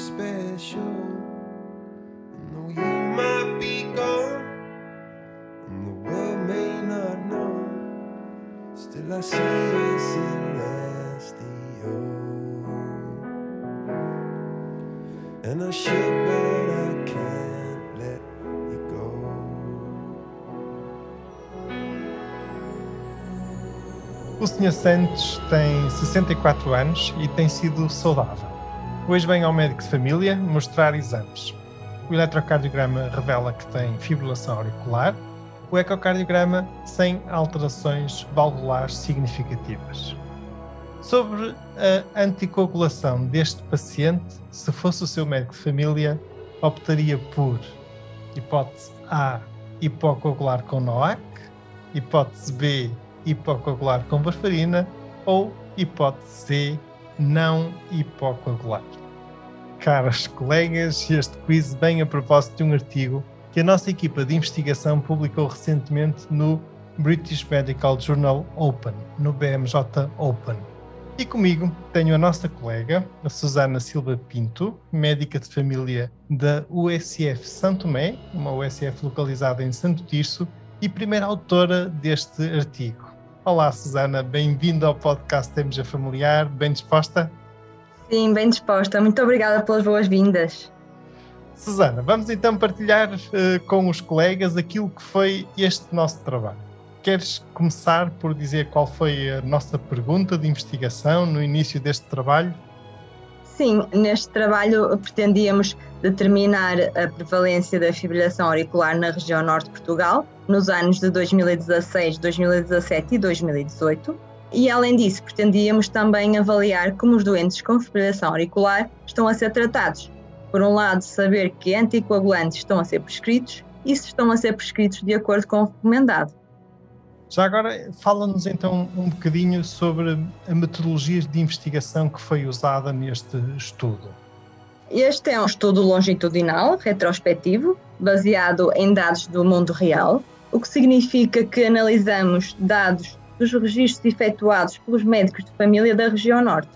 Special. And though you might be gone, and the world may not know, still I see. And I should, but I can't let you go. O Sr. Santos tem 64 anos e tem sido saudável. Hoje vem ao médico de família mostrar exames. O eletrocardiograma revela que tem fibrilação auricular, o ecocardiograma sem alterações valvulares significativas. Sobre a anticoagulação deste paciente, se fosse o seu médico de família, optaria por hipótese A, hipocoagular com NOAC, hipótese B, hipocoagular com varfarina ou hipótese C, não hipocoagular. Caros colegas, este quiz vem a propósito de um artigo que a nossa equipa de investigação publicou recentemente no British Medical Journal Open, no BMJ Open. E comigo tenho a nossa colega, a Susana Silva Pinto, médica de família da USF Santo Tomé, uma USF localizada em Santo Tirso, e primeira autora deste artigo. Olá, Susana, bem-vinda ao podcast MG Familiar, bem disposta? Sim, bem disposta. Muito obrigada pelas boas-vindas. Susana, vamos então partilhar eh, com os colegas aquilo que foi este nosso trabalho. Queres começar por dizer qual foi a nossa pergunta de investigação no início deste trabalho? Sim, neste trabalho pretendíamos determinar a prevalência da fibrilação auricular na região norte de Portugal nos anos de 2016, 2017 e 2018. E além disso, pretendíamos também avaliar como os doentes com fibrilação auricular estão a ser tratados. Por um lado, saber que anticoagulantes estão a ser prescritos e se estão a ser prescritos de acordo com o recomendado. Já agora, fala-nos então um bocadinho sobre a metodologia de investigação que foi usada neste estudo. Este é um estudo longitudinal, retrospectivo, baseado em dados do mundo real, o que significa que analisamos dados dos registros efetuados pelos médicos de família da região norte.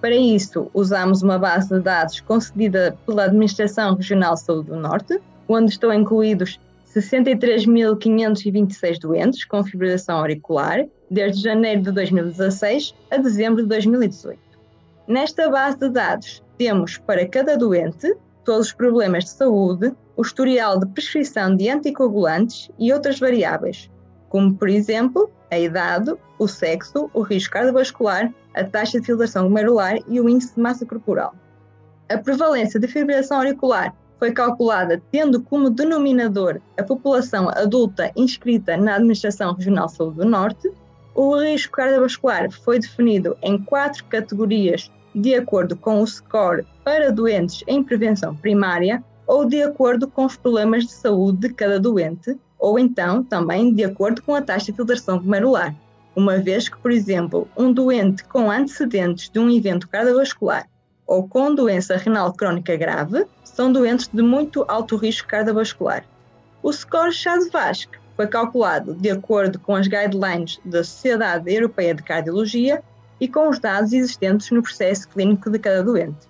Para isso, usamos uma base de dados concedida pela Administração Regional de Saúde do Norte, onde estão incluídos 63.526 doentes com fibrilação auricular, desde janeiro de 2016 a dezembro de 2018. Nesta base de dados, temos para cada doente todos os problemas de saúde, o historial de prescrição de anticoagulantes e outras variáveis, como, por exemplo, a idade, o sexo, o risco cardiovascular, a taxa de filtração glomerular e o índice de massa corporal. A prevalência de fibrilação auricular foi calculada tendo como denominador a população adulta inscrita na Administração Regional Saúde do Norte. O risco cardiovascular foi definido em quatro categorias de acordo com o score para doentes em prevenção primária ou de acordo com os problemas de saúde de cada doente, ou então também de acordo com a taxa de filtração glomerular. Uma vez que, por exemplo, um doente com antecedentes de um evento cardiovascular ou com doença renal crónica grave são doentes de muito alto risco cardiovascular. O score Chas-Vasc foi calculado de acordo com as guidelines da Sociedade Europeia de Cardiologia e com os dados existentes no processo clínico de cada doente.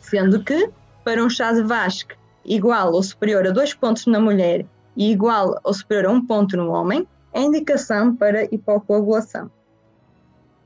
Sendo que, para um Chas-Vasc igual ou superior a dois pontos na mulher e igual ou superior a um ponto no homem, é indicação para hipocoagulação.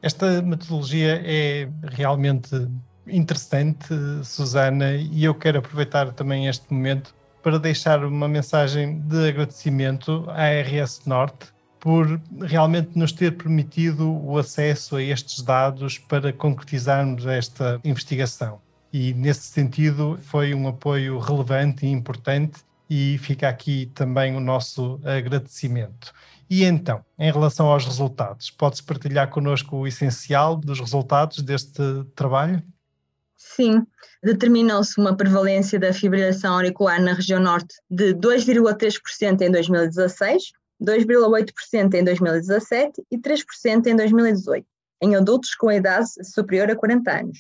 Esta metodologia é realmente interessante, Susana, e eu quero aproveitar também este momento para deixar uma mensagem de agradecimento à RS Norte por realmente nos ter permitido o acesso a estes dados para concretizarmos esta investigação. E nesse sentido foi um apoio relevante e importante e fica aqui também o nosso agradecimento. E então, em relação aos resultados, pode-se partilhar connosco o essencial dos resultados deste trabalho? Sim, determinou-se uma prevalência da fibrilação auricular na região norte de 2,3% em 2016, 2,8% em 2017 e 3% em 2018, em adultos com idade superior a 40 anos.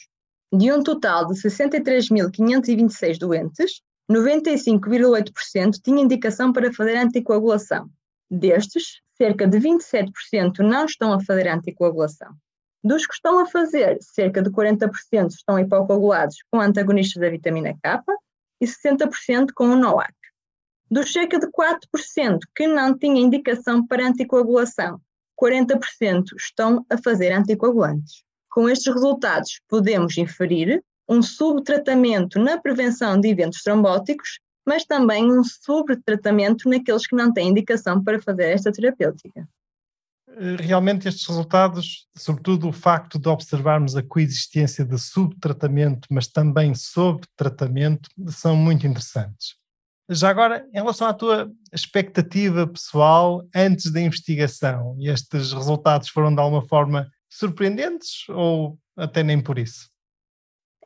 De um total de 63.526 doentes, 95,8% tinha indicação para fazer anticoagulação. Destes, cerca de 27% não estão a fazer anticoagulação. Dos que estão a fazer, cerca de 40% estão hipocoagulados com antagonistas da vitamina K e 60% com o NOAC. Dos cerca de 4% que não tinham indicação para anticoagulação, 40% estão a fazer anticoagulantes. Com estes resultados, podemos inferir um subtratamento na prevenção de eventos trombóticos, mas também um subtratamento naqueles que não têm indicação para fazer esta terapêutica. Eh, realmente estes resultados, sobretudo o facto de observarmos a coexistência de subtratamento, mas também sobretratamento, são muito interessantes. Já agora, em relação à tua expectativa pessoal antes da investigação, estes resultados foram de alguma forma surpreendentes ou até nem por isso?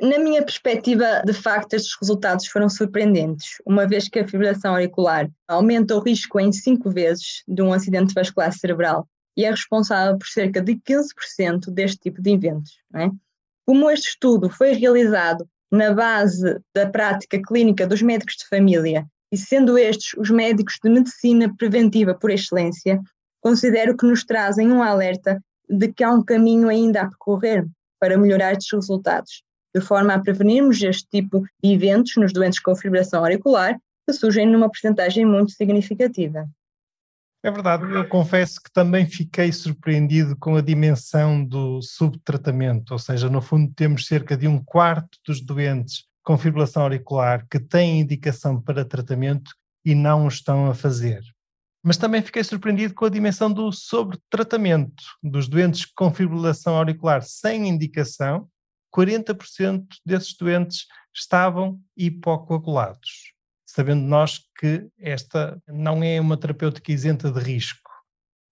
Na minha perspectiva, de facto, estes resultados foram surpreendentes, uma vez que a fibrilação auricular aumenta o risco em cinco vezes de um acidente vascular cerebral e é responsável por cerca de 15% deste tipo de eventos. É? Como este estudo foi realizado na base da prática clínica dos médicos de família e sendo estes os médicos de medicina preventiva por excelência, considero que nos trazem um alerta de que há um caminho ainda a percorrer para melhorar estes resultados de forma a prevenirmos este tipo de eventos nos doentes com fibrilação auricular, que surgem numa porcentagem muito significativa. É verdade, eu confesso que também fiquei surpreendido com a dimensão do subtratamento, ou seja, no fundo temos cerca de um quarto dos doentes com fibrilação auricular que têm indicação para tratamento e não o estão a fazer. Mas também fiquei surpreendido com a dimensão do sobretratamento dos doentes com fibrilação auricular sem indicação 40% desses doentes estavam hipocoagulados, sabendo nós que esta não é uma terapêutica isenta de risco.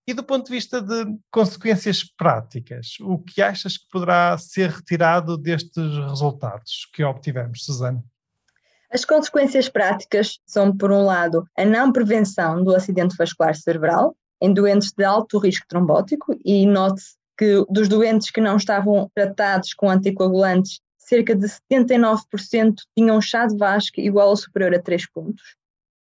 E do ponto de vista de consequências práticas, o que achas que poderá ser retirado destes resultados que obtivemos, Susana? As consequências práticas são, por um lado, a não prevenção do acidente vascular cerebral em doentes de alto risco trombótico, e note-se que dos doentes que não estavam tratados com anticoagulantes, cerca de 79% tinham chá de Vasco igual ou superior a 3 pontos.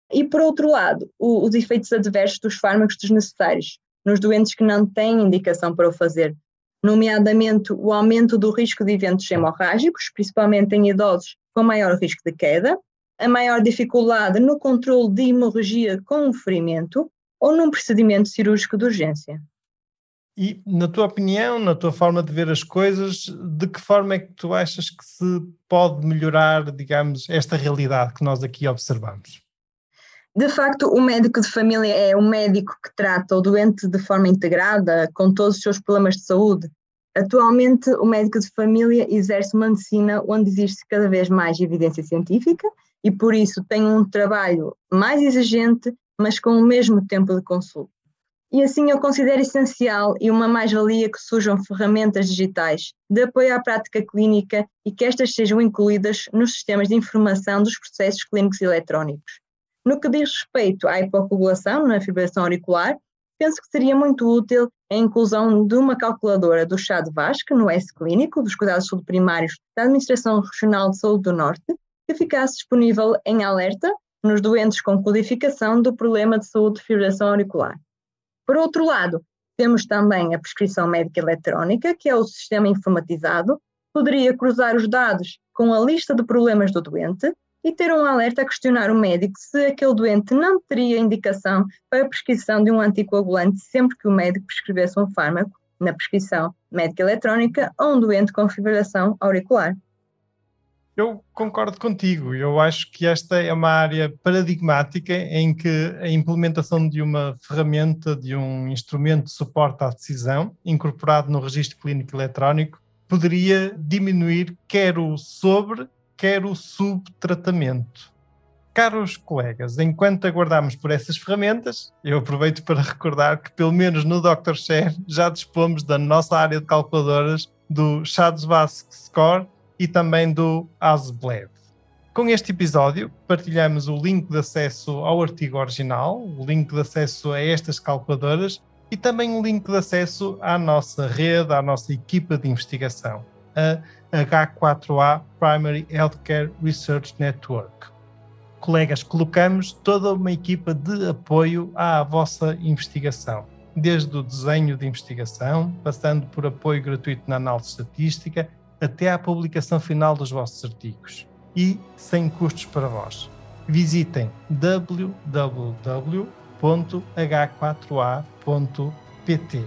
E, por outro lado, o, os efeitos adversos dos fármacos desnecessários nos doentes que não têm indicação para o fazer, nomeadamente o aumento do risco de eventos hemorrágicos, principalmente em idosos com maior risco de queda, a maior dificuldade no controle de hemorragia com o ferimento ou num procedimento cirúrgico de urgência. E, na tua opinião, na tua forma de ver as coisas, de que forma é que tu achas que se pode melhorar, digamos, esta realidade que nós aqui observamos? De facto, o médico de família é um médico que trata o doente de forma integrada, com todos os seus problemas de saúde. Atualmente, o médico de família exerce uma medicina onde existe cada vez mais evidência científica e, por isso, tem um trabalho mais exigente, mas com o mesmo tempo de consulta. E assim eu considero essencial e uma mais-valia que surjam ferramentas digitais de apoio à prática clínica e que estas sejam incluídas nos sistemas de informação dos processos clínicos eletrónicos. No que diz respeito à hipocoagulação na fibrilação auricular, penso que seria muito útil a inclusão de uma calculadora do chá de Vasco no S-Clínico dos Cuidados de Primários da Administração Regional de Saúde do Norte, que ficasse disponível em alerta nos doentes com codificação do problema de saúde de fibrilação auricular. Por outro lado, temos também a prescrição médica eletrónica, que é o sistema informatizado, poderia cruzar os dados com a lista de problemas do doente e ter um alerta a questionar o médico se aquele doente não teria indicação para a prescrição de um anticoagulante sempre que o médico prescrevesse um fármaco na prescrição médica eletrónica a um doente com fibrilação auricular. Eu concordo contigo. Eu acho que esta é uma área paradigmática em que a implementação de uma ferramenta, de um instrumento de suporte à decisão, incorporado no registro clínico eletrónico, poderia diminuir quer o sobre, quer o subtratamento. Caros colegas, enquanto aguardamos por essas ferramentas, eu aproveito para recordar que, pelo menos no Dr. Share, já dispomos da nossa área de calculadoras do Shadowsbask Score e também do ASBLED. Com este episódio, partilhamos o link de acesso ao artigo original, o link de acesso a estas calculadoras e também um link de acesso à nossa rede, à nossa equipa de investigação, a H4A Primary Healthcare Research Network. Colegas, colocamos toda uma equipa de apoio à vossa investigação, desde o desenho de investigação, passando por apoio gratuito na análise estatística até à publicação final dos vossos artigos e sem custos para vós. Visitem www.h4a.pt.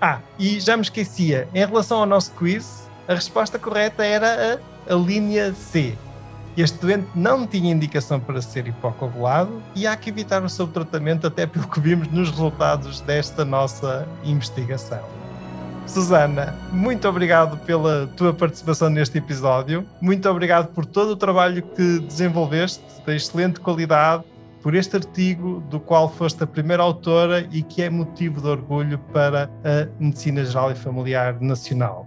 Ah, e já me esquecia, em relação ao nosso quiz, a resposta correta era a, a linha C. Este doente não tinha indicação para ser hipocoagulado e há que evitar o subtratamento, até pelo que vimos nos resultados desta nossa investigação. Susana, muito obrigado pela tua participação neste episódio. Muito obrigado por todo o trabalho que desenvolveste, de excelente qualidade, por este artigo do qual foste a primeira autora e que é motivo de orgulho para a Medicina Geral e Familiar Nacional.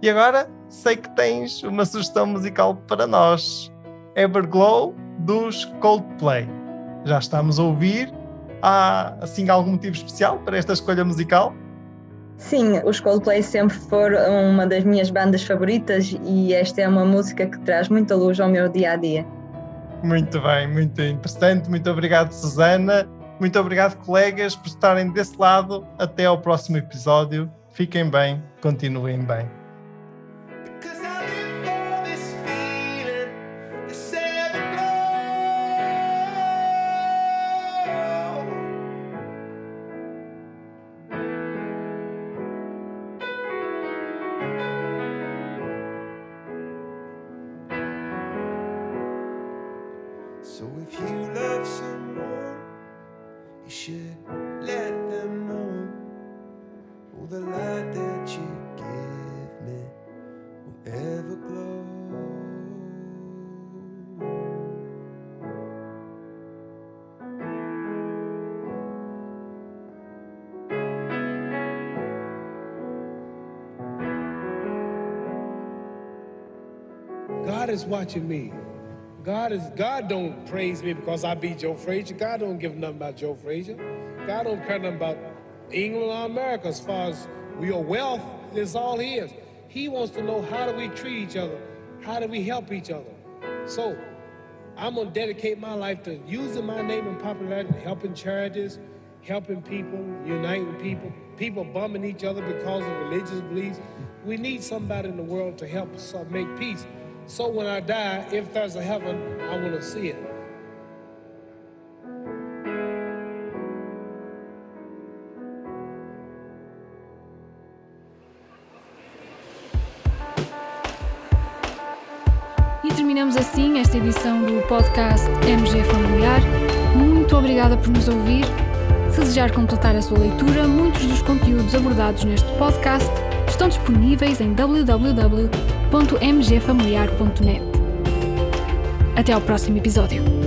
E agora sei que tens uma sugestão musical para nós. Everglow dos Coldplay. Já estamos a ouvir. Há assim algum motivo especial para esta escolha musical? Sim, os Coldplay sempre foram uma das minhas bandas favoritas e esta é uma música que traz muita luz ao meu dia a dia. Muito bem, muito interessante. Muito obrigado, Susana. Muito obrigado, colegas, por estarem desse lado. Até ao próximo episódio. Fiquem bem, continuem bem. So if you love someone, you should let them know all the light that you give me will ever glow. God is watching me. God is God don't praise me because I beat Joe Frazier. God don't give nothing about Joe Frazier. God don't care nothing about England or America as far as your wealth. That's all he is. He wants to know how do we treat each other? How do we help each other? So I'm gonna dedicate my life to using my name and popularity, helping charities, helping people, uniting people, people bumming each other because of religious beliefs. We need somebody in the world to help us make peace. So when I die, if there's a heaven, I want see it. E terminamos assim esta edição do podcast MG Familiar. Muito obrigada por nos ouvir. Se desejar completar a sua leitura, muitos dos conteúdos abordados neste podcast estão disponíveis em www.mgfamiliar.net. Até ao próximo episódio.